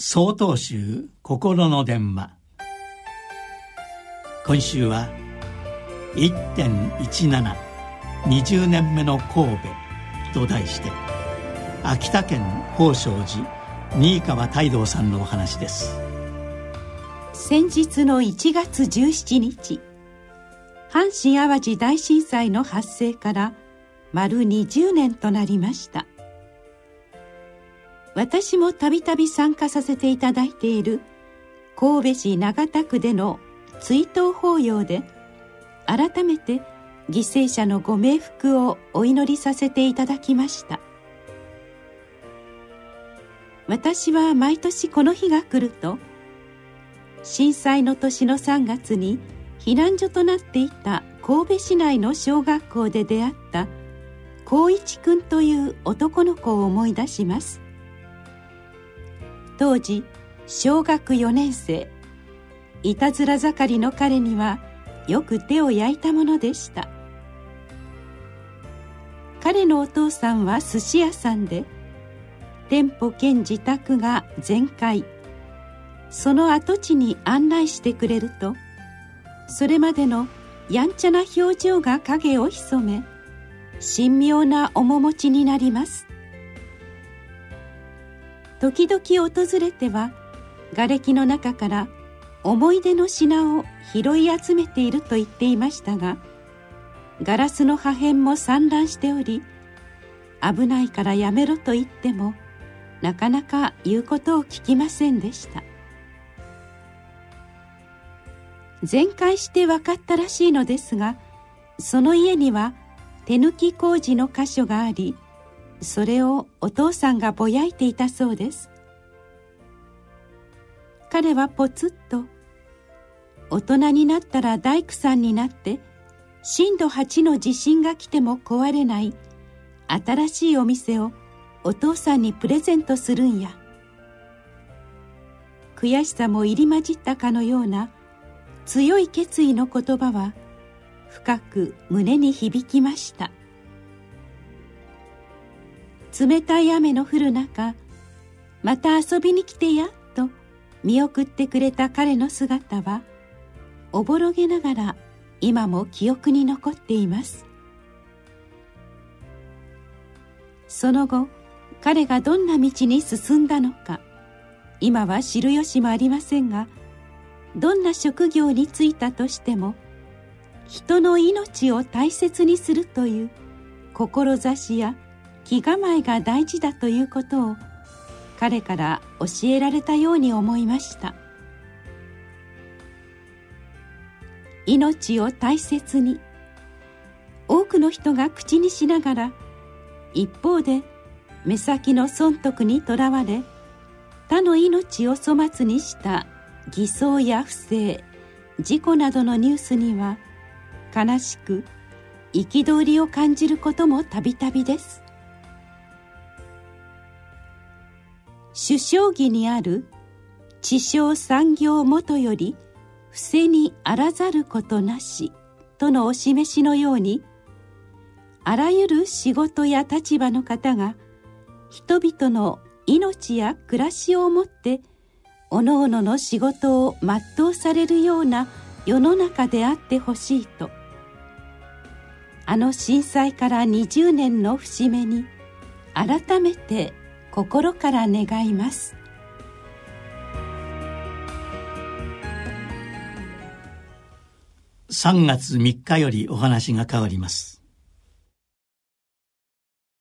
総統集心の電話。今週は1.1720年目の神戸と題して秋田県宝生寺新川泰道さんのお話です。先日の1月17日阪神・淡路大震災の発生から丸20年となりました。私もたびたび参加させていただいている神戸市長田区での追悼法要で改めて犠牲者のご冥福をお祈りさせていただきました。私は毎年この日が来ると震災の年の3月に避難所となっていた神戸市内の小学校で出会った光一くんという男の子を思い出します。当時小学4年生。いたずら盛りの彼にはよく手を焼いたものでした。彼のお父さんは寿司屋さんで店舗兼自宅が全壊その跡地に案内してくれるとそれまでのやんちゃな表情が影を潜め神妙な面持ちになります。時々訪れては瓦礫の中から思い出の品を拾い集めていると言っていましたがガラスの破片も散乱しており危ないからやめろと言ってもなかなか言うことを聞きませんでした。全壊して分かったらしいのですがその家には手抜き工事の箇所がありそれをお父さんがぼやいていたそうです。彼はポツッと大人になったら大工さんになって震度8の地震が来ても壊れない新しいお店をお父さんにプレゼントするんや。悔しさも入り混じったかのような強い決意の言葉は深く胸に響きました。冷たい雨の降る中また遊びに来てやと見送ってくれた彼の姿はおぼろげながら今も記憶に残っています。その後彼がどんな道に進んだのか今は知る由もありませんがどんな職業に就いたとしても人の命を大切にするという志や気構えが大事だということを彼から教えられたように思いました。命を大切に多くの人が口にしながら一方で目先の損得にとらわれ他の命を粗末にした偽装や不正事故などのニュースには悲しく憤りを感じることもたびたびです。首相儀にある「地商産業元より伏せにあらざることなし」とのお示しのようにあらゆる仕事や立場の方が人々の命や暮らしをもっておのおのの仕事を全うされるような世の中であってほしいとあの震災から20年の節目に改めて心から願います。3月3日よりお話が変わります。